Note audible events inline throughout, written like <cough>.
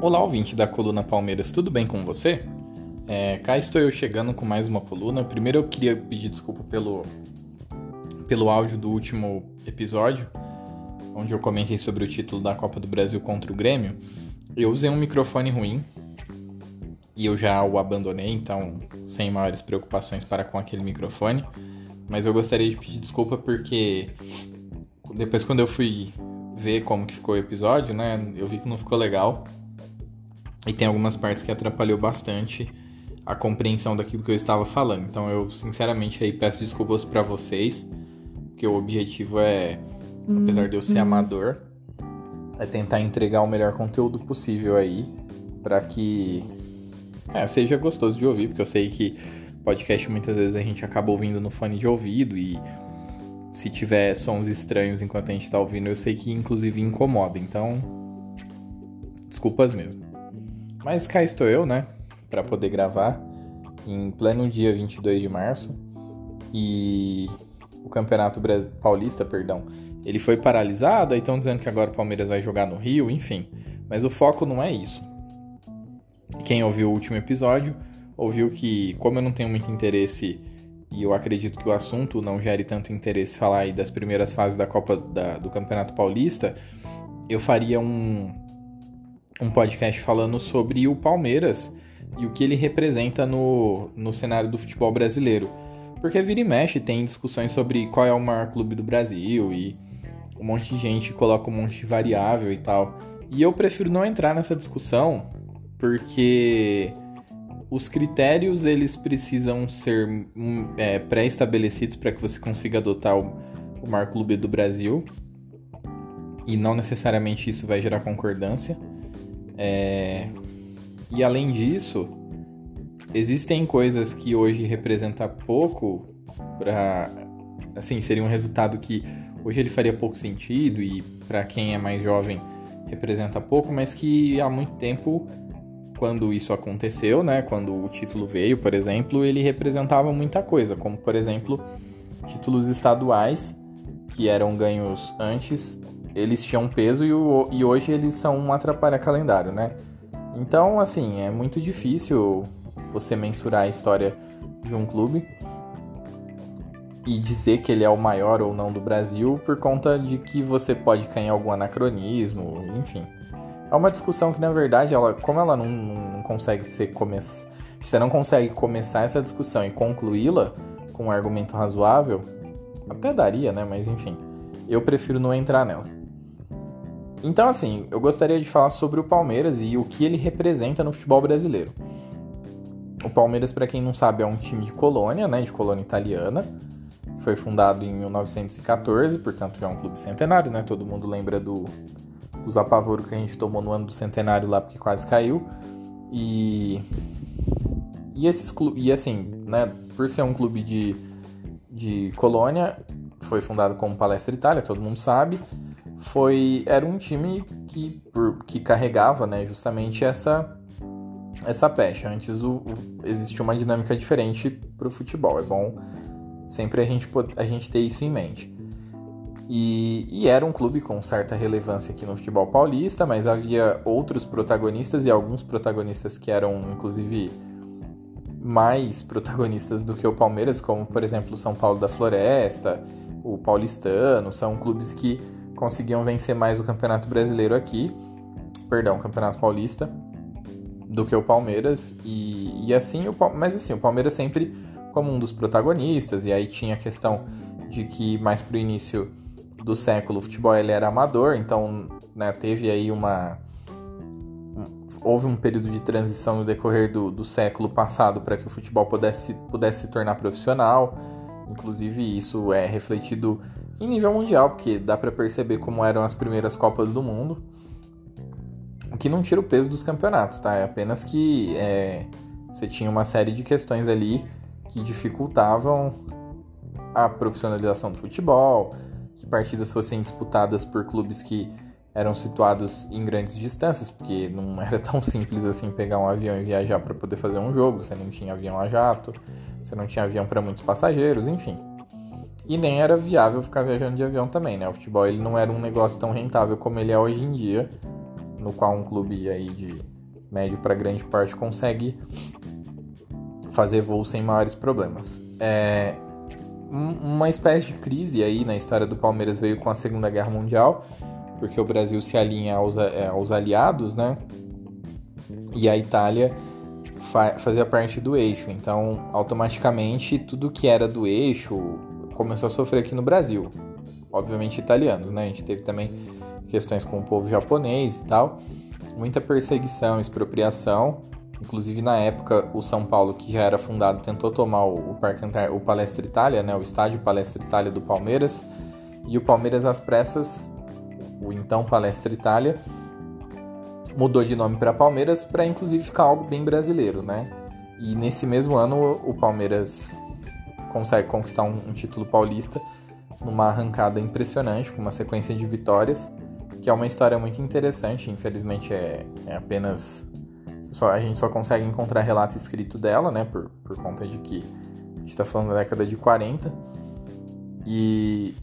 Olá, ouvinte da coluna Palmeiras, tudo bem com você? É, cá estou eu chegando com mais uma coluna. Primeiro eu queria pedir desculpa pelo, pelo áudio do último episódio, onde eu comentei sobre o título da Copa do Brasil contra o Grêmio. Eu usei um microfone ruim e eu já o abandonei, então sem maiores preocupações para com aquele microfone. Mas eu gostaria de pedir desculpa porque depois quando eu fui ver como que ficou o episódio, né, eu vi que não ficou legal. E tem algumas partes que atrapalhou bastante a compreensão daquilo que eu estava falando. Então eu sinceramente aí peço desculpas para vocês, porque o objetivo é, apesar de eu ser amador, é tentar entregar o melhor conteúdo possível aí para que é, seja gostoso de ouvir, porque eu sei que podcast muitas vezes a gente acaba ouvindo no fone de ouvido e se tiver sons estranhos enquanto a gente está ouvindo, eu sei que inclusive incomoda. Então, desculpas mesmo. Mas cá estou eu, né, para poder gravar em pleno dia 22 de março. E o Campeonato Paulista, perdão, ele foi paralisado, aí estão dizendo que agora o Palmeiras vai jogar no Rio, enfim. Mas o foco não é isso. Quem ouviu o último episódio, ouviu que, como eu não tenho muito interesse e eu acredito que o assunto não gere tanto interesse falar aí das primeiras fases da Copa da, do Campeonato Paulista, eu faria um, um podcast falando sobre o Palmeiras e o que ele representa no, no cenário do futebol brasileiro. Porque vira e mexe tem discussões sobre qual é o maior clube do Brasil e um monte de gente coloca um monte de variável e tal. E eu prefiro não entrar nessa discussão porque os critérios eles precisam ser hum, é, pré-estabelecidos para que você consiga adotar o, o maior clube do Brasil e não necessariamente isso vai gerar concordância. É... E além disso, existem coisas que hoje representam pouco para assim, seria um resultado que hoje ele faria pouco sentido e para quem é mais jovem representa pouco, mas que há muito tempo quando isso aconteceu, né, quando o título veio, por exemplo, ele representava muita coisa, como por exemplo, títulos estaduais que eram ganhos antes eles tinham peso e, o, e hoje eles são um atrapalha-calendário, né? Então, assim, é muito difícil você mensurar a história de um clube e dizer que ele é o maior ou não do Brasil por conta de que você pode cair em algum anacronismo, enfim. É uma discussão que, na verdade, ela, como ela não, não consegue ser começar. Você não consegue começar essa discussão e concluí-la com um argumento razoável, até daria, né? Mas enfim, eu prefiro não entrar nela. Então, assim, eu gostaria de falar sobre o Palmeiras e o que ele representa no futebol brasileiro. O Palmeiras, para quem não sabe, é um time de colônia, né, de colônia italiana, que foi fundado em 1914, portanto já é um clube centenário, né? Todo mundo lembra do dos apavoros que a gente tomou no ano do centenário lá, porque quase caiu. E e esses e assim, né, por ser um clube de, de colônia, foi fundado como Palestra Itália, todo mundo sabe foi era um time que, que carregava né, justamente essa essa pecha. Antes o, o, existia uma dinâmica diferente para o futebol. É bom sempre a gente, a gente ter isso em mente. E, e, era um clube com certa relevância aqui no futebol paulista, mas havia outros protagonistas e alguns protagonistas que eram, inclusive, mais protagonistas do que o Palmeiras, como, por exemplo, o São Paulo da Floresta, o Paulistano, são clubes que conseguiam vencer mais o Campeonato Brasileiro aqui, perdão, o Campeonato Paulista, do que o Palmeiras. E, e assim, o, mas assim, o Palmeiras sempre como um dos protagonistas, e aí tinha a questão de que mais pro início do século o futebol ele era amador, então né, teve aí uma. Houve um período de transição no decorrer do, do século passado para que o futebol pudesse, pudesse se tornar profissional. Inclusive, isso é refletido em nível mundial, porque dá para perceber como eram as primeiras Copas do Mundo. O que não tira o peso dos campeonatos, tá? É apenas que é, você tinha uma série de questões ali que dificultavam a profissionalização do futebol, que partidas fossem disputadas por clubes que eram situados em grandes distâncias, porque não <laughs> era tão simples assim pegar um avião e viajar para poder fazer um jogo, você não tinha avião a jato, você não tinha avião para muitos passageiros, enfim. E nem era viável ficar viajando de avião também, né? O futebol ele não era um negócio tão rentável como ele é hoje em dia, no qual um clube aí de médio para grande parte consegue fazer voo sem maiores problemas. É, uma espécie de crise aí na história do Palmeiras veio com a Segunda Guerra Mundial, porque o Brasil se alinha aos, é, aos aliados, né? E a Itália fa fazia parte do eixo, então automaticamente tudo que era do eixo começou a sofrer aqui no Brasil. Obviamente italianos, né? A gente teve também questões com o povo japonês e tal, muita perseguição, expropriação. Inclusive na época o São Paulo, que já era fundado, tentou tomar o, Parque o Palestra Itália, né? O estádio Palestra Itália do Palmeiras. E o Palmeiras às pressas, o então Palestra Itália, mudou de nome para Palmeiras para inclusive ficar algo bem brasileiro, né? E nesse mesmo ano o Palmeiras consegue conquistar um, um título paulista numa arrancada impressionante, com uma sequência de vitórias, que é uma história muito interessante. Infelizmente é, é apenas só, a gente só consegue encontrar relato escrito dela, né? Por, por conta de que a gente está falando da década de 40. E,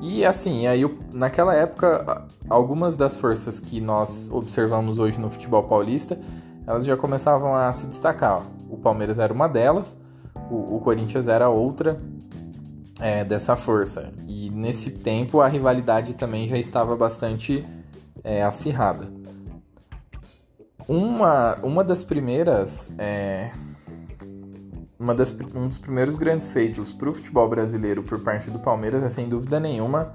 e assim, aí naquela época, algumas das forças que nós observamos hoje no futebol paulista, elas já começavam a se destacar. O Palmeiras era uma delas, o, o Corinthians era outra é, dessa força. E nesse tempo a rivalidade também já estava bastante é, acirrada. Uma, uma das primeiras. É, uma das, um dos primeiros grandes feitos para o futebol brasileiro por parte do Palmeiras é sem dúvida nenhuma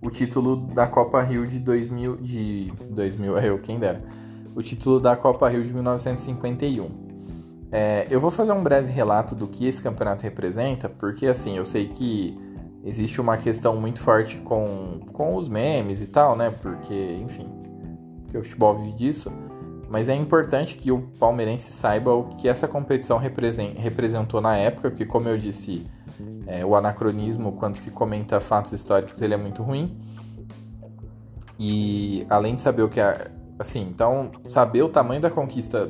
o título da Copa Rio de 2000 de 2000 é eu quem dera o título da Copa Rio de 1951 é, eu vou fazer um breve relato do que esse campeonato representa porque assim eu sei que existe uma questão muito forte com, com os memes e tal né porque enfim porque o futebol vive disso mas é importante que o palmeirense saiba o que essa competição representou na época, porque, como eu disse, é, o anacronismo, quando se comenta fatos históricos, ele é muito ruim. E além de saber o que é. Assim, então, saber o tamanho da conquista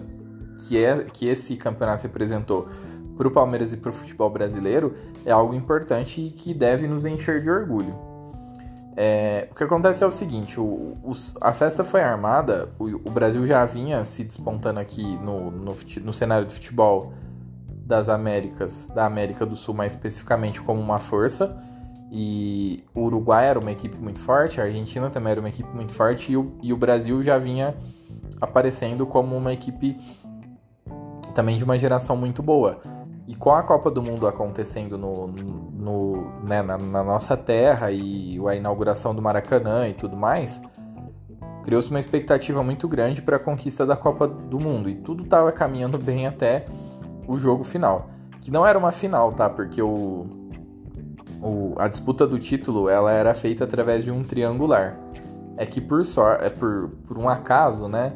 que, é, que esse campeonato representou para o Palmeiras e para o futebol brasileiro é algo importante e que deve nos encher de orgulho. É, o que acontece é o seguinte: o, o, a festa foi armada, o, o, Brasil já vinha se despontando aqui no, no, no, cenário de futebol das Américas, da América do Sul mais especificamente, como uma força. E o Uruguai era uma equipe muito forte, a Argentina também era uma equipe muito forte, e o, e o Brasil já vinha aparecendo como uma equipe também de uma geração muito boa. E com a Copa do Mundo acontecendo no, no, né, na, na, nossa terra e a inauguração do Maracanã e tudo mais, criou-se uma expectativa muito grande para a conquista da Copa do Mundo. E tudo estava caminhando bem até o jogo final. Que não era uma final, tá? Porque o, o, a disputa do título ela era feita através de um triangular. É que por, sor, é por, por um acaso, né?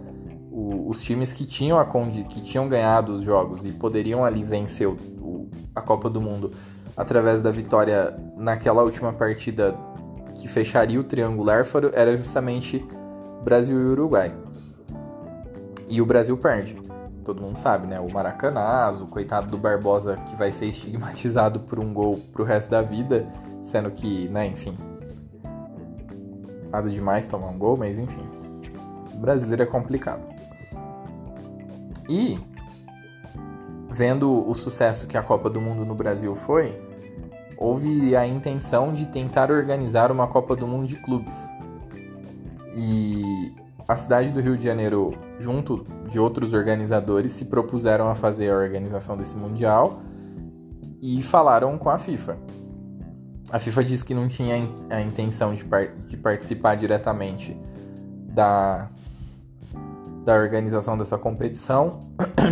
Os times que tinham, a, que tinham ganhado os jogos e poderiam ali vencer o, o, a Copa do Mundo através da vitória naquela última partida que fecharia o triangular foram, era justamente Brasil e Uruguai. E o Brasil perde. Todo mundo sabe, né? O Maracanazo, o coitado do Barbosa que vai ser estigmatizado por um gol pro resto da vida, sendo que, né, enfim. Nada demais tomar um gol, mas enfim. O brasileiro é complicado. E vendo o sucesso que a Copa do Mundo no Brasil foi, houve a intenção de tentar organizar uma Copa do Mundo de clubes. E a cidade do Rio de Janeiro, junto de outros organizadores, se propuseram a fazer a organização desse mundial e falaram com a FIFA. A FIFA disse que não tinha a intenção de, par de participar diretamente da, da organização dessa competição,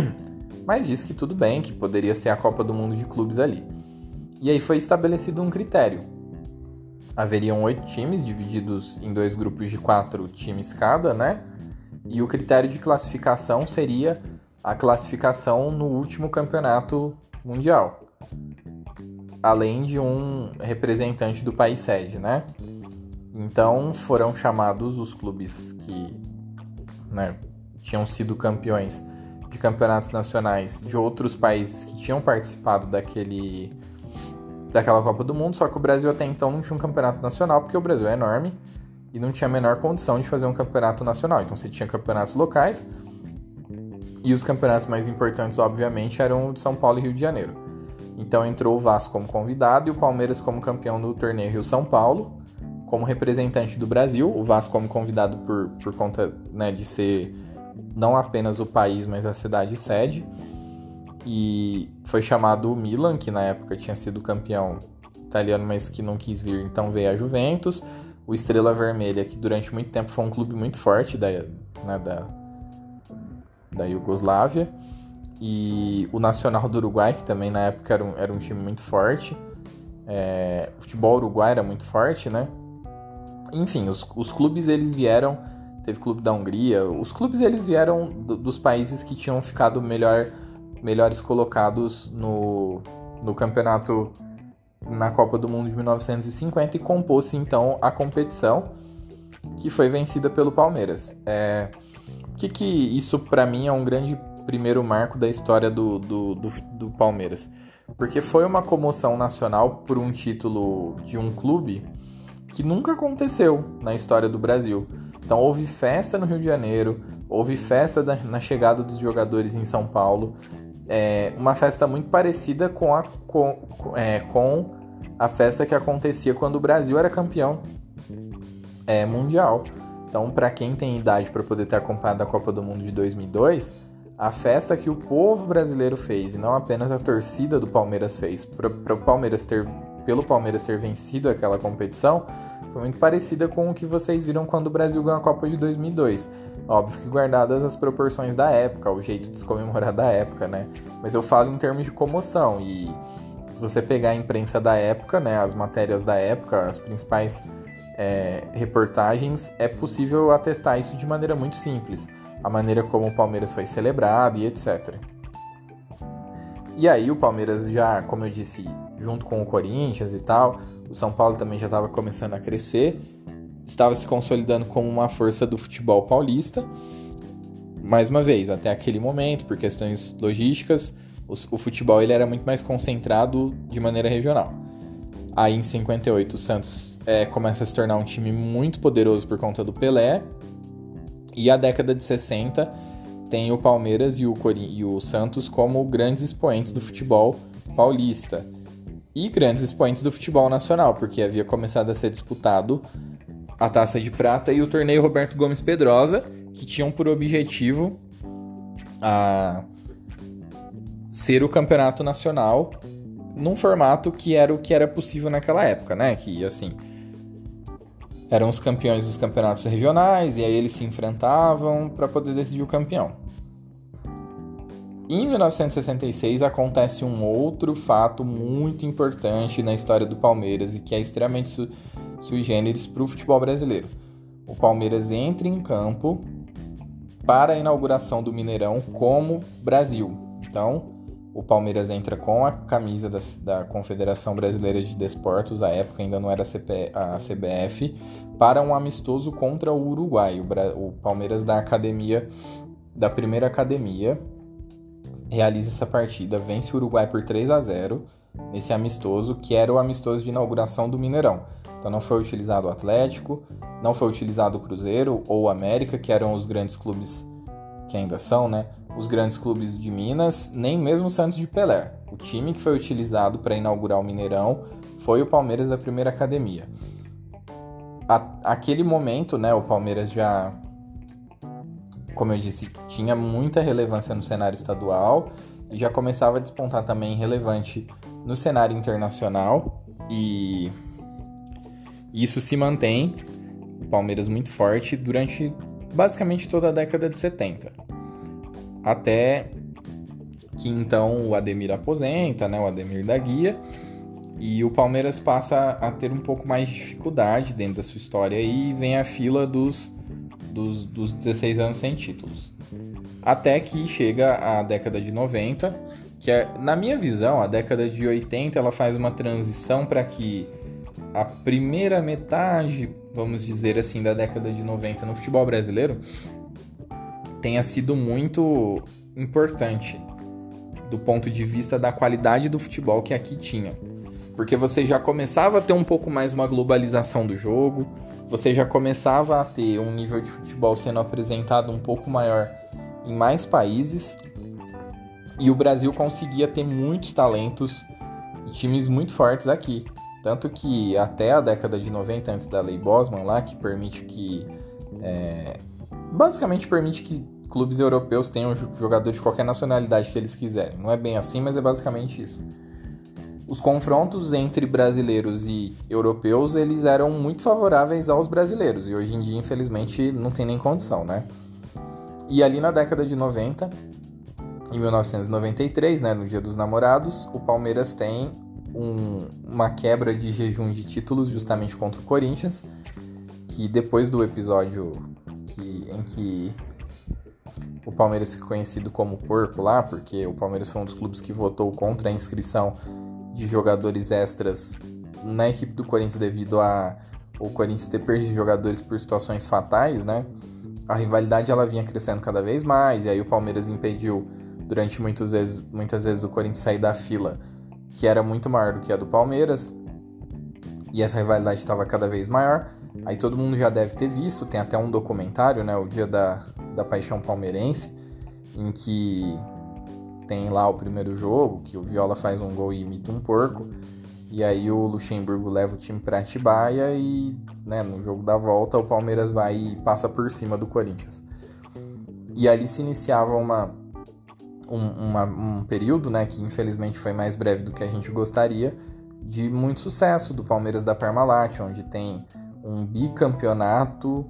<clears throat> mas disse que tudo bem, que poderia ser a Copa do Mundo de clubes ali. E aí foi estabelecido um critério. Haveriam oito times divididos em dois grupos de quatro times cada, né? E o critério de classificação seria a classificação no último campeonato mundial, além de um representante do país sede, né? Então foram chamados os clubes que né, tinham sido campeões de campeonatos nacionais de outros países que tinham participado daquele daquela Copa do Mundo, só que o Brasil até então não tinha um campeonato nacional, porque o Brasil é enorme. e não tinha a menor condição de fazer um campeonato nacional. Então você tinha campeonatos locais e os campeonatos mais importantes, obviamente, eram o de São Paulo e Rio de Janeiro. Então entrou o Vasco como convidado e o Palmeiras como campeão do torneio Rio São Paulo, como representante do Brasil, o Vasco como convidado por, por conta né, de ser não apenas o país, mas a cidade sede. E foi chamado o Milan, que na época tinha sido campeão italiano, mas que não quis vir, então veio a Juventus. O Estrela Vermelha, que durante muito tempo foi um clube muito forte da, né, da, da Iugoslávia. E o Nacional do Uruguai, que também na época era um, era um time muito forte. É, o futebol uruguai era muito forte, né? Enfim, os, os clubes eles vieram. Teve clube da Hungria. Os clubes eles vieram do, dos países que tinham ficado melhor, melhores colocados no, no campeonato na Copa do Mundo de 1950 e compôs então a competição que foi vencida pelo Palmeiras. É, que, que isso para mim é um grande primeiro marco da história do, do, do, do Palmeiras? Porque foi uma comoção nacional por um título de um clube que nunca aconteceu na história do Brasil. Então houve festa no Rio de Janeiro, houve festa na chegada dos jogadores em São Paulo, é, uma festa muito parecida com a, com, é, com a festa que acontecia quando o Brasil era campeão é, mundial. Então, para quem tem idade para poder ter acompanhado a Copa do Mundo de 2002, a festa que o povo brasileiro fez e não apenas a torcida do Palmeiras fez para Palmeiras ter pelo Palmeiras ter vencido aquela competição foi muito parecida com o que vocês viram quando o Brasil ganhou a Copa de 2002. Óbvio que guardadas as proporções da época, o jeito de se comemorar da época, né? Mas eu falo em termos de comoção e se você pegar a imprensa da época, né, as matérias da época, as principais é, reportagens, é possível atestar isso de maneira muito simples. A maneira como o Palmeiras foi celebrado e etc. E aí o Palmeiras já, como eu disse, junto com o Corinthians e tal, o São Paulo também já estava começando a crescer, estava se consolidando como uma força do futebol paulista. Mais uma vez, até aquele momento, por questões logísticas, o, o futebol ele era muito mais concentrado de maneira regional. Aí em 58 o Santos é, começa a se tornar um time muito poderoso por conta do Pelé. E a década de 60 tem o Palmeiras e o, e o Santos como grandes expoentes do futebol paulista. E grandes expoentes do futebol nacional, porque havia começado a ser disputado a Taça de Prata e o torneio Roberto Gomes Pedrosa, que tinham por objetivo a ser o campeonato nacional num formato que era o que era possível naquela época, né? Que assim eram os campeões dos campeonatos regionais e aí eles se enfrentavam para poder decidir o campeão. Em 1966 acontece um outro fato muito importante na história do Palmeiras e que é extremamente su sui generis para o futebol brasileiro. O Palmeiras entra em campo para a inauguração do Mineirão como Brasil. Então, o Palmeiras entra com a camisa da, da Confederação Brasileira de Desportos, à época ainda não era CP, a CBF, para um amistoso contra o Uruguai. O, o Palmeiras da academia, da primeira academia, realiza essa partida, vence o Uruguai por 3 a 0 nesse amistoso, que era o amistoso de inauguração do Mineirão. Então não foi utilizado o Atlético, não foi utilizado o Cruzeiro ou o América, que eram os grandes clubes que ainda são, né? os grandes clubes de Minas, nem mesmo o Santos de Pelé. O time que foi utilizado para inaugurar o Mineirão foi o Palmeiras da primeira academia. A, aquele momento, né, o Palmeiras já, como eu disse, tinha muita relevância no cenário estadual e já começava a despontar também relevante no cenário internacional e isso se mantém, o Palmeiras muito forte durante basicamente toda a década de 70 até que então o Ademir aposenta, né, o Ademir da Guia, e o Palmeiras passa a ter um pouco mais de dificuldade dentro da sua história e vem a fila dos, dos, dos 16 anos sem títulos. Até que chega a década de 90, que é, na minha visão, a década de 80 ela faz uma transição para que a primeira metade, vamos dizer assim, da década de 90 no futebol brasileiro tenha sido muito importante do ponto de vista da qualidade do futebol que aqui tinha. Porque você já começava a ter um pouco mais uma globalização do jogo, você já começava a ter um nível de futebol sendo apresentado um pouco maior em mais países, e o Brasil conseguia ter muitos talentos e times muito fortes aqui. Tanto que até a década de 90, antes da lei Bosman lá, que permite que. É, basicamente permite que clubes europeus tenham jogador de qualquer nacionalidade que eles quiserem. Não é bem assim, mas é basicamente isso. Os confrontos entre brasileiros e europeus, eles eram muito favoráveis aos brasileiros. E hoje em dia, infelizmente, não tem nem condição, né? E ali na década de 90, em 1993, né, no Dia dos Namorados, o Palmeiras tem um, uma quebra de jejum de títulos justamente contra o Corinthians, que depois do episódio que, em que o Palmeiras ficou conhecido como porco lá, porque o Palmeiras foi um dos clubes que votou contra a inscrição de jogadores extras na equipe do Corinthians devido a o Corinthians ter perdido jogadores por situações fatais, né? A rivalidade ela vinha crescendo cada vez mais, e aí o Palmeiras impediu durante muitas vezes, muitas vezes o Corinthians sair da fila que era muito maior do que a do Palmeiras. E essa rivalidade estava cada vez maior. Aí todo mundo já deve ter visto, tem até um documentário, né, o Dia da, da Paixão Palmeirense, em que tem lá o primeiro jogo, que o Viola faz um gol e imita um porco. E aí o Luxemburgo leva o time para Atibaia e, né, no jogo da volta, o Palmeiras vai e passa por cima do Corinthians. E ali se iniciava uma um, uma, um período, né, que infelizmente foi mais breve do que a gente gostaria, de muito sucesso do Palmeiras da Parmalat, onde tem um bicampeonato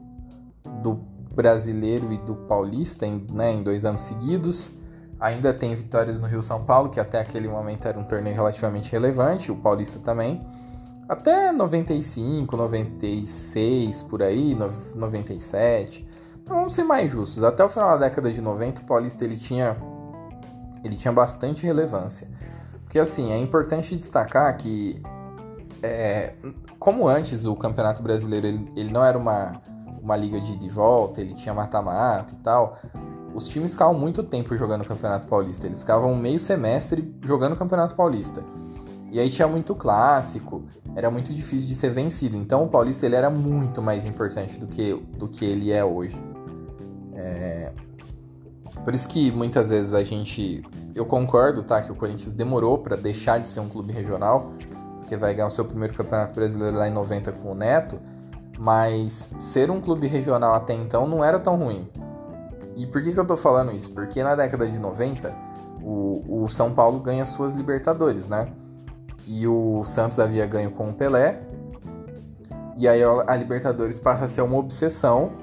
do brasileiro e do paulista em, né, em dois anos seguidos. Ainda tem vitórias no Rio São Paulo, que até aquele momento era um torneio relativamente relevante, o paulista também. Até 95, 96, por aí, 97. Então vamos ser mais justos. Até o final da década de 90, o paulista ele tinha ele tinha bastante relevância. Porque assim, é importante destacar que é, como antes o Campeonato Brasileiro ele, ele, não era uma, uma liga de de volta, ele tinha mata-mata e tal, os times ficavam muito tempo jogando o Campeonato Paulista. Eles ficavam meio semestre jogando o Campeonato Paulista. E aí tinha muito clássico, era muito difícil de ser vencido. Então o Paulista ele era muito mais importante do que, do que ele é hoje. É, por isso que muitas vezes a gente. Eu concordo, tá? Que o Corinthians demorou para deixar de ser um clube regional, porque vai ganhar o seu primeiro campeonato brasileiro lá em 90 com o Neto. Mas ser um clube regional até então não era tão ruim. E por que, que eu tô falando isso? Porque na década de 90, o, o São Paulo ganha suas Libertadores, né? E o Santos havia ganho com o Pelé. E aí a Libertadores passa a ser uma obsessão,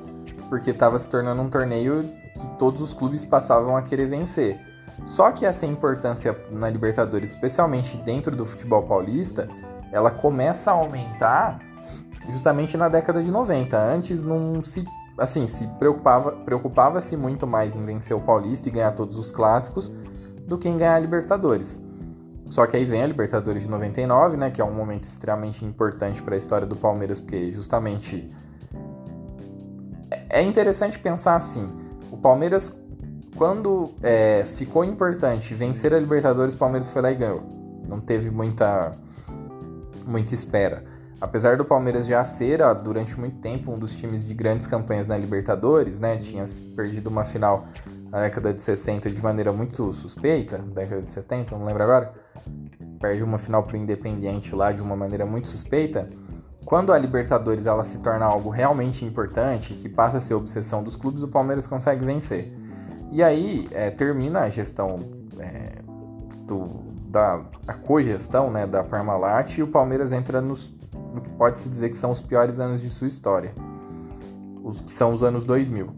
porque estava se tornando um torneio que todos os clubes passavam a querer vencer. Só que essa importância na Libertadores, especialmente dentro do futebol paulista, ela começa a aumentar justamente na década de 90. Antes não se assim, se preocupava, preocupava-se muito mais em vencer o Paulista e ganhar todos os clássicos do que em ganhar a Libertadores. Só que aí vem a Libertadores de 99, né, que é um momento extremamente importante para a história do Palmeiras, porque justamente é interessante pensar assim, o Palmeiras, quando é, ficou importante vencer a Libertadores, o Palmeiras foi lá e ganhou. Não teve muita, muita espera. Apesar do Palmeiras já ser, durante muito tempo, um dos times de grandes campanhas na Libertadores, né? Tinha perdido uma final na década de 60 de maneira muito suspeita, década de 70, não lembro agora. Perde uma final pro Independiente lá de uma maneira muito suspeita. Quando a Libertadores ela se torna algo realmente importante, que passa a ser obsessão dos clubes, o Palmeiras consegue vencer. E aí é, termina a gestão é, do, da a cogestão né, da Parmalat e o Palmeiras entra nos, no que pode-se dizer que são os piores anos de sua história, os que são os anos 2000.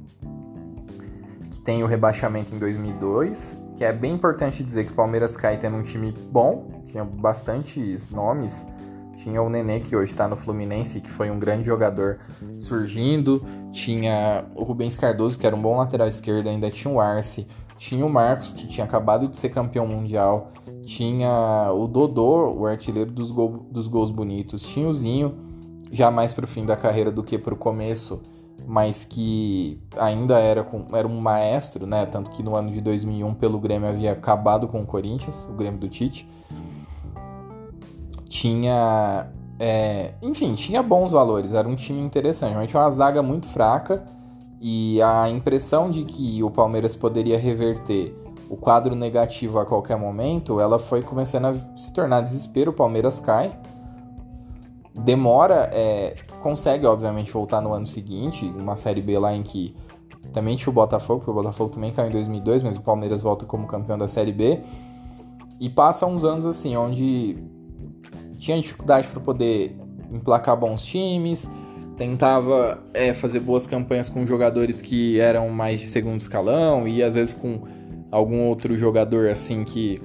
Que tem o rebaixamento em 2002, que é bem importante dizer que o Palmeiras cai tendo um time bom, tinha bastantes nomes, tinha o Nenê, que hoje está no Fluminense, que foi um grande jogador surgindo. Tinha o Rubens Cardoso, que era um bom lateral esquerdo, ainda tinha o Arce. Tinha o Marcos, que tinha acabado de ser campeão mundial. Tinha o Dodô, o artilheiro dos, gol, dos gols bonitos. Tinha o Zinho, já mais para o fim da carreira do que para o começo, mas que ainda era, com, era um maestro, né? Tanto que no ano de 2001, pelo Grêmio, havia acabado com o Corinthians, o Grêmio do Tite. tinha. É, enfim, tinha bons valores, era um time interessante, mas tinha uma zaga muito fraca e a impressão de que o Palmeiras poderia reverter o quadro negativo a qualquer momento, ela foi começando a se tornar desespero, o Palmeiras cai. Demora, é, consegue obviamente voltar no ano seguinte, uma Série B lá em que também tinha o Botafogo, porque o Botafogo também caiu em 2002, mas o Palmeiras volta como campeão da Série B. E passa uns anos assim, onde tinha dificuldade para poder emplacar bons times, tentava é, fazer boas campanhas com jogadores que eram mais de segundo escalão e às vezes com algum outro jogador assim que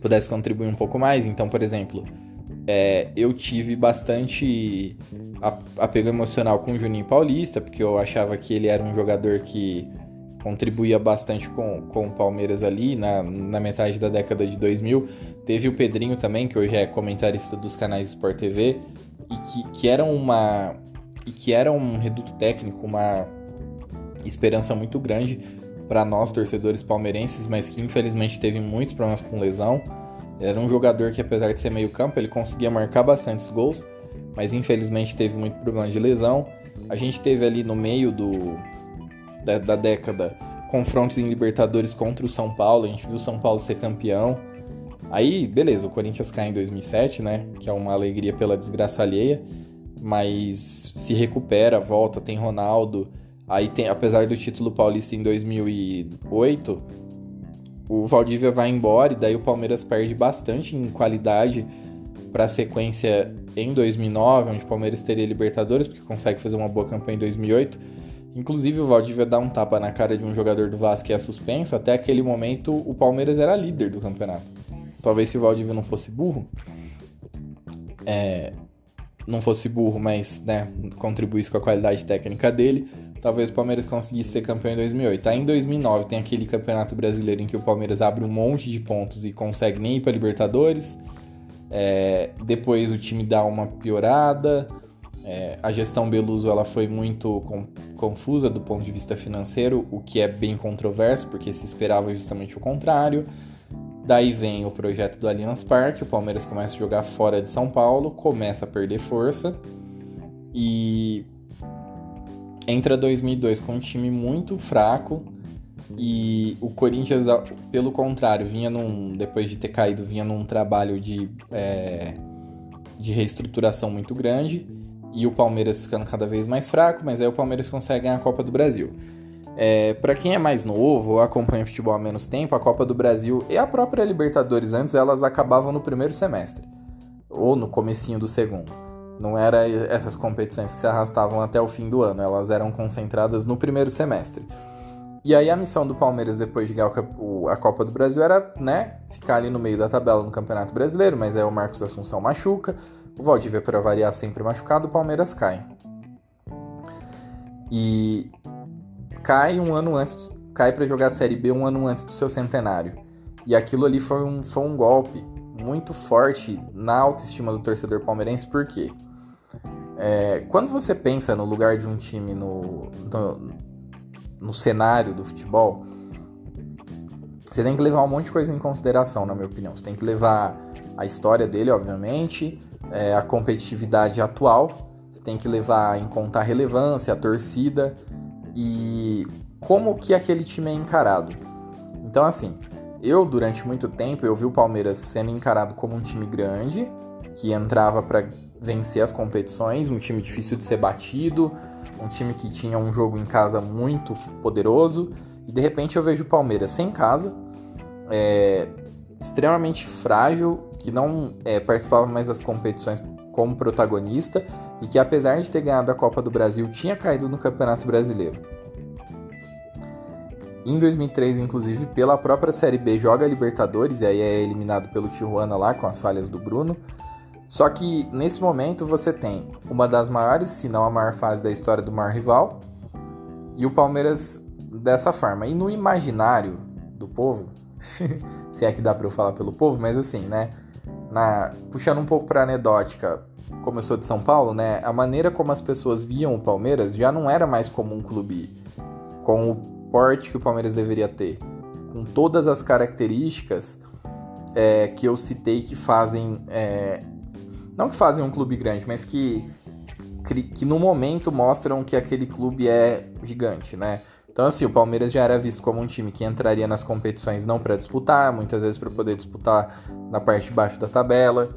pudesse contribuir um pouco mais. Então, por exemplo, é, eu tive bastante apego emocional com o Juninho Paulista, porque eu achava que ele era um jogador que contribuía bastante com, com o Palmeiras ali na, na metade da década de 2000. Teve o Pedrinho também, que hoje é comentarista dos canais Sport TV, e que, que era uma e que era um reduto técnico, uma esperança muito grande para nós torcedores palmeirenses, mas que infelizmente teve muitos problemas com lesão. Era um jogador que apesar de ser meio campo, ele conseguia marcar bastantes gols, mas infelizmente teve muito problema de lesão. A gente teve ali no meio do, da, da década confrontos em Libertadores contra o São Paulo, a gente viu o São Paulo ser campeão. Aí, beleza, o Corinthians cai em 2007, né? Que é uma alegria pela desgraça alheia, mas se recupera, volta, tem Ronaldo. Aí tem, apesar do título paulista em 2008, o Valdívia vai embora e daí o Palmeiras perde bastante em qualidade para a sequência em 2009, onde o Palmeiras teria Libertadores, porque consegue fazer uma boa campanha em 2008. Inclusive, o Valdívia dá um tapa na cara de um jogador do Vasco que é suspenso. Até aquele momento, o Palmeiras era líder do campeonato. Talvez se o Valdívia não fosse burro, é, não fosse burro, mas né, contribuísse com a qualidade técnica dele, talvez o Palmeiras conseguisse ser campeão em 2008. Aí em 2009 tem aquele campeonato brasileiro em que o Palmeiras abre um monte de pontos e consegue nem ir para Libertadores. É, depois o time dá uma piorada. É, a gestão Beluso ela foi muito com, confusa do ponto de vista financeiro, o que é bem controverso, porque se esperava justamente o contrário. Daí vem o projeto do Allianz Parque, o Palmeiras começa a jogar fora de São Paulo, começa a perder força e entra 2002 com um time muito fraco e o Corinthians, pelo contrário, vinha num depois de ter caído, vinha num trabalho de é, de reestruturação muito grande e o Palmeiras ficando cada vez mais fraco, mas aí o Palmeiras consegue ganhar a Copa do Brasil. É, para quem é mais novo ou acompanha futebol há menos tempo, a Copa do Brasil e a própria Libertadores antes elas acabavam no primeiro semestre ou no comecinho do segundo. Não era essas competições que se arrastavam até o fim do ano, elas eram concentradas no primeiro semestre. E aí a missão do Palmeiras depois de ganhar a Copa do Brasil era, né, ficar ali no meio da tabela no Campeonato Brasileiro, mas aí o Marcos Assunção machuca, o Valdívia para variar sempre machucado, o Palmeiras cai. E cai um ano antes, cai para jogar a Série B um ano antes do seu centenário. E aquilo ali foi um, foi um golpe muito forte na autoestima do torcedor palmeirense, porque é, quando você pensa no lugar de um time no, no, no cenário do futebol, você tem que levar um monte de coisa em consideração, na minha opinião. Você tem que levar a história dele, obviamente, é, a competitividade atual, você tem que levar em conta a relevância, a torcida e como que aquele time é encarado. Então, assim, eu durante muito tempo eu vi o Palmeiras sendo encarado como um time grande que entrava para vencer as competições, um time difícil de ser batido, um time que tinha um jogo em casa muito poderoso e de repente eu vejo o Palmeiras sem casa, é, extremamente frágil, que não é, participava mais das competições como protagonista e que apesar de ter ganhado a Copa do Brasil tinha caído no Campeonato Brasileiro em 2003, inclusive, pela própria Série B, joga Libertadores e aí é eliminado pelo Tijuana lá com as falhas do Bruno. Só que nesse momento você tem uma das maiores, se não a maior fase da história do maior rival, e o Palmeiras dessa forma. E no imaginário do povo, <laughs> se é que dá para eu falar pelo povo, mas assim, né? Na, puxando um pouco para anedótica, como eu sou de São Paulo, né? A maneira como as pessoas viam o Palmeiras já não era mais como um clube com o porte que o Palmeiras deveria ter, com todas as características, é, que eu citei que fazem. É, não que fazem um clube grande, mas que, que no momento mostram que aquele clube é gigante, né? Então, assim, o Palmeiras já era visto como um time que entraria nas competições não para disputar, muitas vezes para poder disputar na parte de baixo da tabela.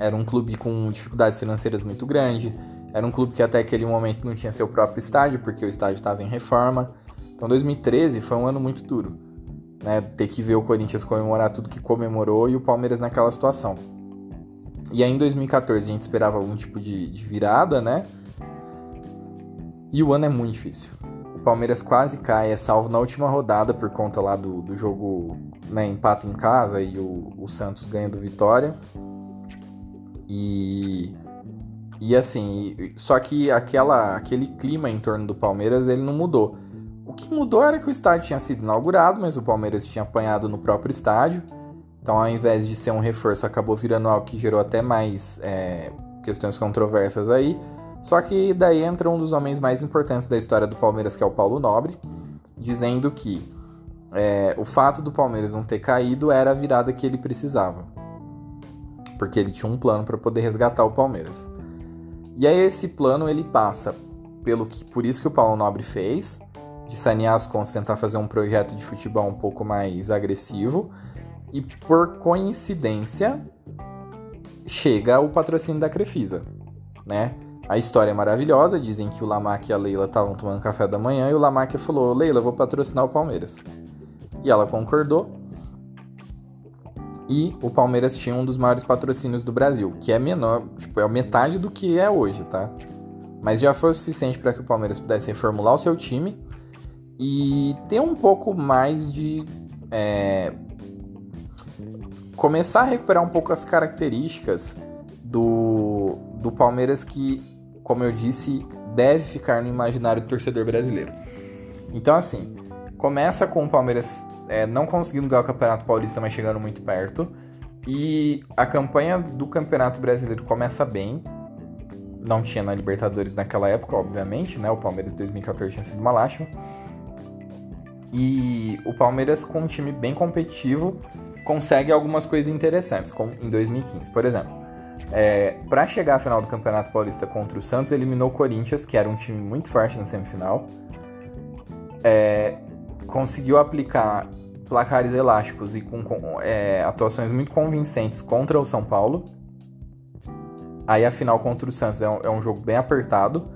Era um clube com dificuldades financeiras muito grande. Era um clube que até aquele momento não tinha seu próprio estádio, porque o estádio estava em reforma. Então 2013 foi um ano muito duro. Né? Ter que ver o Corinthians comemorar tudo que comemorou e o Palmeiras naquela situação. E aí em 2014 a gente esperava algum tipo de, de virada, né? E o ano é muito difícil. O Palmeiras quase cai, é salvo na última rodada por conta lá do, do jogo né, empate em casa e o, o Santos ganha do Vitória. E e assim, só que aquela, aquele clima em torno do Palmeiras ele não mudou. O que mudou era que o estádio tinha sido inaugurado, mas o Palmeiras tinha apanhado no próprio estádio. Então, ao invés de ser um reforço, acabou virando algo que gerou até mais é, questões controversas aí. Só que daí entra um dos homens mais importantes da história do Palmeiras, que é o Paulo Nobre, dizendo que é, o fato do Palmeiras não ter caído era a virada que ele precisava. Porque ele tinha um plano para poder resgatar o Palmeiras. E aí esse plano ele passa pelo que por isso que o Paulo Nobre fez, de sanear as contas, tentar fazer um projeto de futebol um pouco mais agressivo, e por coincidência chega o patrocínio da Crefisa, né? A história é maravilhosa, dizem que o Lamac e a Leila estavam tomando café da manhã e o Lamac falou: "Leila, vou patrocinar o Palmeiras". E ela concordou e o Palmeiras tinha um dos maiores patrocínios do Brasil, que é menor, tipo, é metade do que é hoje, tá? Mas já foi o suficiente para que o Palmeiras pudesse reformular o seu time e ter um pouco mais de. É, começar a recuperar um pouco as características do, do Palmeiras que, como eu disse, deve ficar no imaginário do torcedor brasileiro. Então, assim, começa com o Palmeiras é, não conseguindo ganhar o Campeonato Paulista, mas chegando muito perto. E a campanha do Campeonato Brasileiro começa bem. Não tinha na Libertadores naquela época, obviamente, né? O Palmeiras 2014 tinha sido uma lástima. E o Palmeiras, com um time bem competitivo, consegue algumas coisas interessantes, como em 2015, por exemplo. É, para chegar à final do Campeonato Paulista contra o Santos, eliminou o Corinthians, que era um time muito forte na semifinal. É, conseguiu aplicar placares elásticos e com, com é, atuações muito convincentes contra o São Paulo. Aí a final contra o Santos é um, é um jogo bem apertado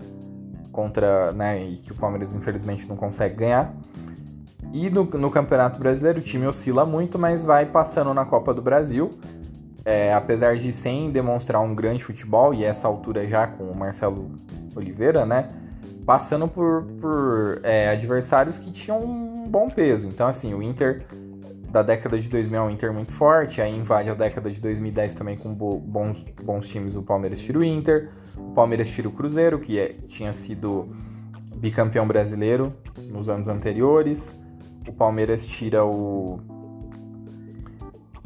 contra, né, e que o Palmeiras infelizmente não consegue ganhar. E no, no Campeonato Brasileiro o time oscila muito, mas vai passando na Copa do Brasil. É, apesar de sem demonstrar um grande futebol, e essa altura já com o Marcelo Oliveira, né? Passando por, por é, adversários que tinham bom peso. Então, assim, o Inter da década de 2000 é um Inter muito forte, aí invade a década de 2010 também com bons, bons times, o Palmeiras tira o Inter, o Palmeiras tira o Cruzeiro, que é, tinha sido bicampeão brasileiro nos anos anteriores, o Palmeiras tira o,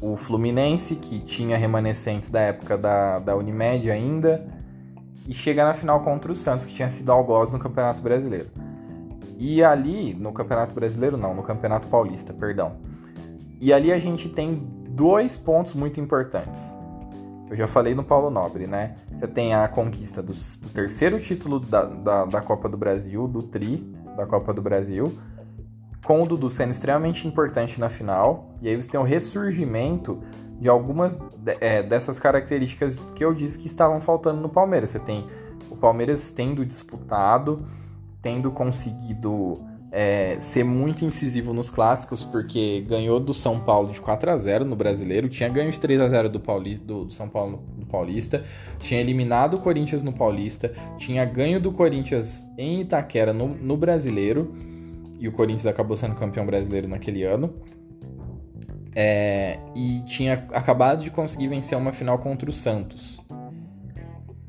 o Fluminense, que tinha remanescentes da época da, da Unimed ainda, e chega na final contra o Santos, que tinha sido algoz no Campeonato Brasileiro. E ali, no Campeonato Brasileiro, não, no Campeonato Paulista, perdão. E ali a gente tem dois pontos muito importantes. Eu já falei no Paulo Nobre, né? Você tem a conquista do, do terceiro título da, da, da, Copa do Brasil, do Tri da Copa do Brasil, com o Dudu sendo extremamente importante na final. E aí você tem o ressurgimento de algumas é, dessas características que eu disse que estavam faltando no Palmeiras. Você tem o Palmeiras tendo disputado tendo conseguido é, ser muito incisivo nos clássicos, porque ganhou do São Paulo de 4 a 0 no Brasileiro, tinha ganho de 3 a 0 do, Paulista, do São Paulo no Paulista, tinha eliminado o Corinthians no Paulista, tinha ganho do Corinthians em Itaquera no, no Brasileiro, e o Corinthians acabou sendo campeão brasileiro naquele ano. É, e tinha acabado de conseguir vencer uma final contra o Santos.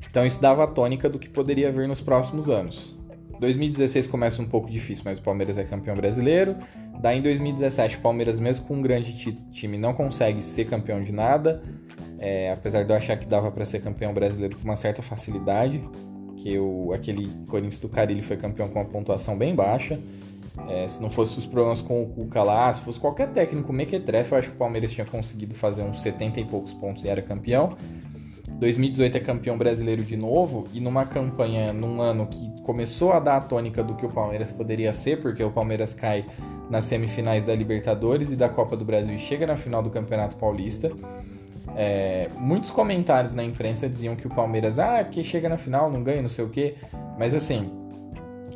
Então isso dava a tônica do que poderia vir nos próximos anos. 2016 começa um pouco difícil, mas o Palmeiras é campeão brasileiro. Daí em 2017, o Palmeiras, mesmo com um grande time, não consegue ser campeão de nada. É, apesar de eu achar que dava para ser campeão brasileiro com uma certa facilidade, que o, aquele Corinthians do Carilli foi campeão com uma pontuação bem baixa. É, se não fosse os problemas com o Cuca lá, se fosse qualquer técnico mequetrefe, eu acho que o Palmeiras tinha conseguido fazer uns 70 e poucos pontos e era campeão. 2018 é campeão brasileiro de novo e numa campanha, num ano que começou a dar a tônica do que o Palmeiras poderia ser, porque o Palmeiras cai nas semifinais da Libertadores e da Copa do Brasil e chega na final do Campeonato Paulista. É, muitos comentários na imprensa diziam que o Palmeiras, ah, é porque chega na final, não ganha, não sei o quê. Mas assim,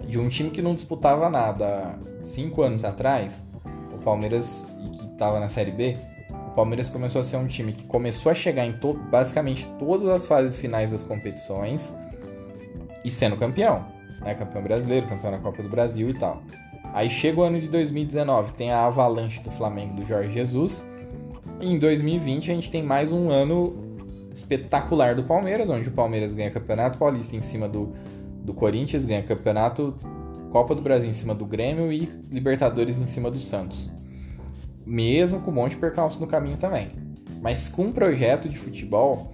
de um time que não disputava nada cinco anos atrás, o Palmeiras, e que estava na Série B, Palmeiras começou a ser um time que começou a chegar em to basicamente todas as fases finais das competições e sendo campeão, né? Campeão brasileiro, campeão da Copa do Brasil e tal. Aí chega o ano de 2019, tem a avalanche do Flamengo do Jorge Jesus. E em 2020 a gente tem mais um ano espetacular do Palmeiras, onde o Palmeiras ganha Campeonato Paulista em cima do, do Corinthians, ganha Campeonato Copa do Brasil em cima do Grêmio e Libertadores em cima do Santos mesmo com um monte de percalço no caminho também. Mas com um projeto de futebol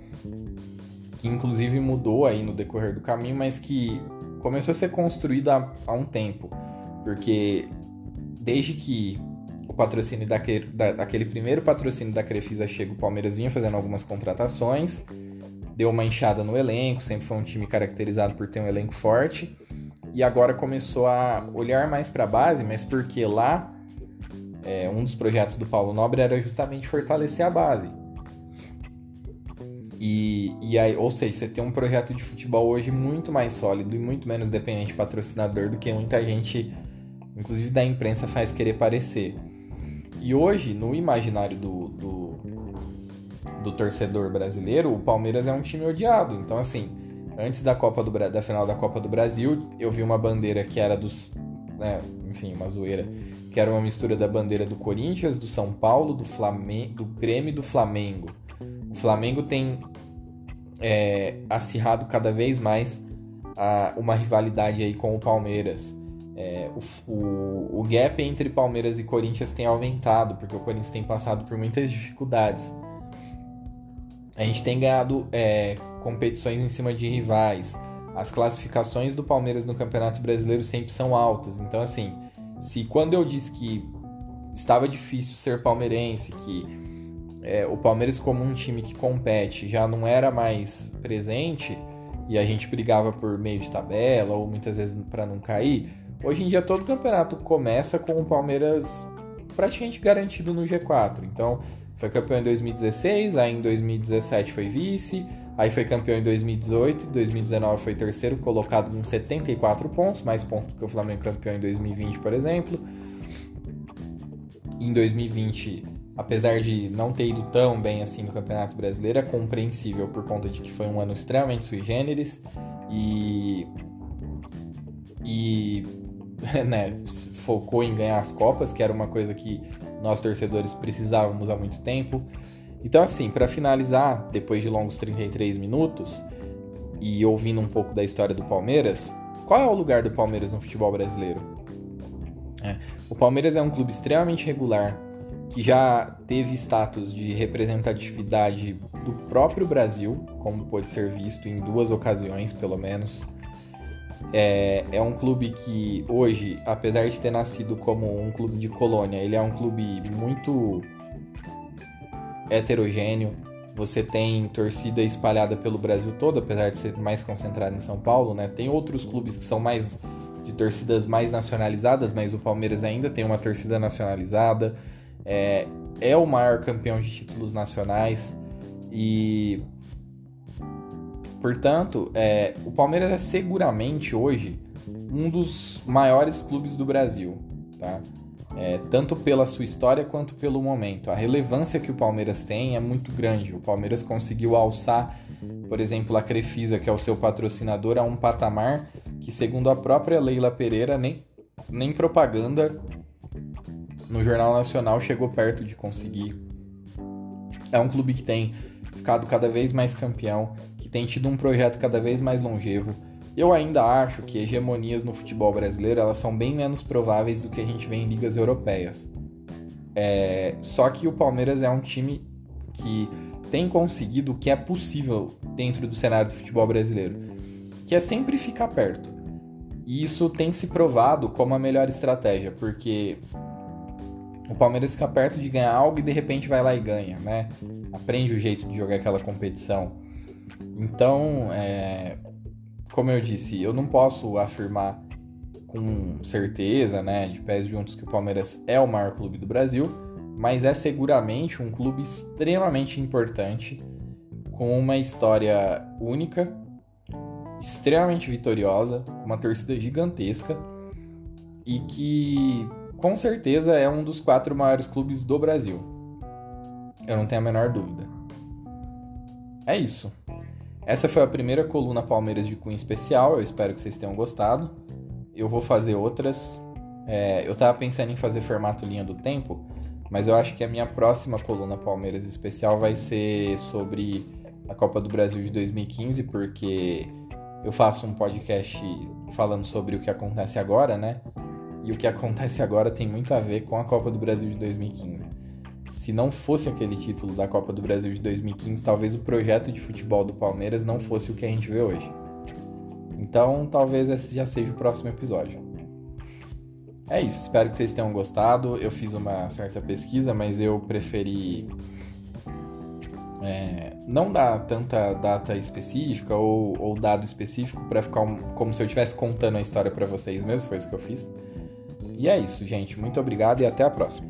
que inclusive mudou aí no decorrer do caminho, mas que começou a ser construído há, há um tempo. Porque desde que o patrocínio daquele, da, daquele primeiro patrocínio da Crefisa chega, o Palmeiras vinha fazendo algumas contratações, deu uma enxada no elenco, sempre foi um time caracterizado por ter um elenco forte, e agora começou a olhar mais para a base, mas porque lá é, um dos projetos do Paulo Nobre era justamente fortalecer a base. E, e aí, ou seja, você tem um projeto de futebol hoje muito mais sólido e muito menos dependente de patrocinador do que muita gente, inclusive da imprensa, faz querer parecer. E hoje, no imaginário do, do, do torcedor brasileiro, o Palmeiras é um time odiado. Então, assim, antes da Copa do da final da Copa do Brasil, eu vi uma bandeira que era dos, né, enfim, uma zoeira que era uma mistura da bandeira do Corinthians, do São Paulo, do Flamengo, do Grêmio e do Flamengo. O Flamengo tem é, acirrado cada vez mais a, uma rivalidade aí com o Palmeiras. É, o, o, o gap entre Palmeiras e Corinthians tem aumentado, porque o Corinthians tem passado por muitas dificuldades. A gente tem ganhado é, competições em cima de rivais. As classificações do Palmeiras no Campeonato Brasileiro sempre são altas. Então, assim, se quando eu disse que estava difícil ser palmeirense, que é, o Palmeiras como um time que compete já não era mais presente e a gente brigava por meio de tabela ou muitas vezes para não cair, hoje em dia todo campeonato começa com o Palmeiras praticamente garantido no G4. Então, foi campeão em 2016, aí em 2017 foi vice, Aí foi campeão em 2018, 2019 foi terceiro colocado com 74 pontos, mais pontos que o Flamengo campeão em 2020, por exemplo. Em 2020, apesar de não ter ido tão bem assim no Campeonato Brasileiro, é compreensível por conta de que foi um ano extremamente sui generis e e <laughs> né, focou em ganhar as copas, que era uma coisa que nós torcedores precisávamos há muito tempo. Então, assim, para finalizar, depois de longos 33 minutos e ouvindo um pouco da história do Palmeiras, qual é o lugar do Palmeiras no futebol brasileiro? É, o Palmeiras é um clube extremamente regular, que já teve status de representatividade do próprio Brasil, como pode ser visto em duas ocasiões, pelo menos. É, é, um clube que hoje, apesar de ter nascido como um clube de colônia, ele é um clube muito heterogêneo. Você tem torcida espalhada pelo Brasil todo, apesar de ser mais concentrado em São Paulo, né? Tem outros clubes que são mais de torcidas mais nacionalizadas, mas o Palmeiras ainda tem uma torcida nacionalizada. É, é o maior campeão de títulos nacionais e portanto é, o Palmeiras é seguramente hoje um dos maiores clubes do Brasil, tá? é, tanto pela sua história quanto pelo momento. A relevância que o Palmeiras tem é muito grande. O Palmeiras conseguiu alçar, por exemplo, a Crefisa, que é o seu patrocinador, a um patamar que, segundo a própria Leila Pereira, nem, nem propaganda no Jornal Nacional chegou perto de conseguir. É um clube que tem ficado cada vez mais campeão, tem tido um projeto cada vez mais longevo eu ainda acho que hegemonias no futebol brasileiro elas são bem menos prováveis do que a gente vê em ligas europeias. É, só que o Palmeiras é um time que tem conseguido o que é possível dentro do cenário do futebol brasileiro, que é sempre ficar perto. E isso tem se provado como a melhor estratégia, porque o Palmeiras fica perto de ganhar algo e de repente vai lá e ganha, né? Aprende o jeito de jogar aquela competição. Então, é, como eu disse, eu não posso afirmar com certeza, né, de pés juntos, que o Palmeiras é o maior clube do Brasil, mas é seguramente um clube extremamente importante, com uma história única, extremamente vitoriosa, uma torcida gigantesca e que com certeza é um dos quatro maiores clubes do Brasil. Eu não tenho a menor dúvida. É isso. Essa foi a primeira coluna Palmeiras de Cunha especial. Eu espero que vocês tenham gostado. Eu vou fazer outras. É, eu tava pensando em fazer formato linha do tempo, mas eu acho que a minha próxima coluna Palmeiras especial vai ser sobre a Copa do Brasil de 2015, porque eu faço um podcast falando sobre o que acontece agora, né? E o que acontece agora tem muito a ver com a Copa do Brasil de 2015. Se não fosse aquele título da Copa do Brasil de 2015, talvez o projeto de futebol do Palmeiras não fosse o que a gente vê hoje. Então, talvez esse já seja o próximo episódio. É isso, espero que vocês tenham gostado. Eu fiz uma certa pesquisa, mas eu preferi é, não dar tanta data específica ou, ou dado específico para ficar um, como se eu estivesse contando a história para vocês mesmo. Foi isso que eu fiz. E é isso, gente. Muito obrigado e até a próxima.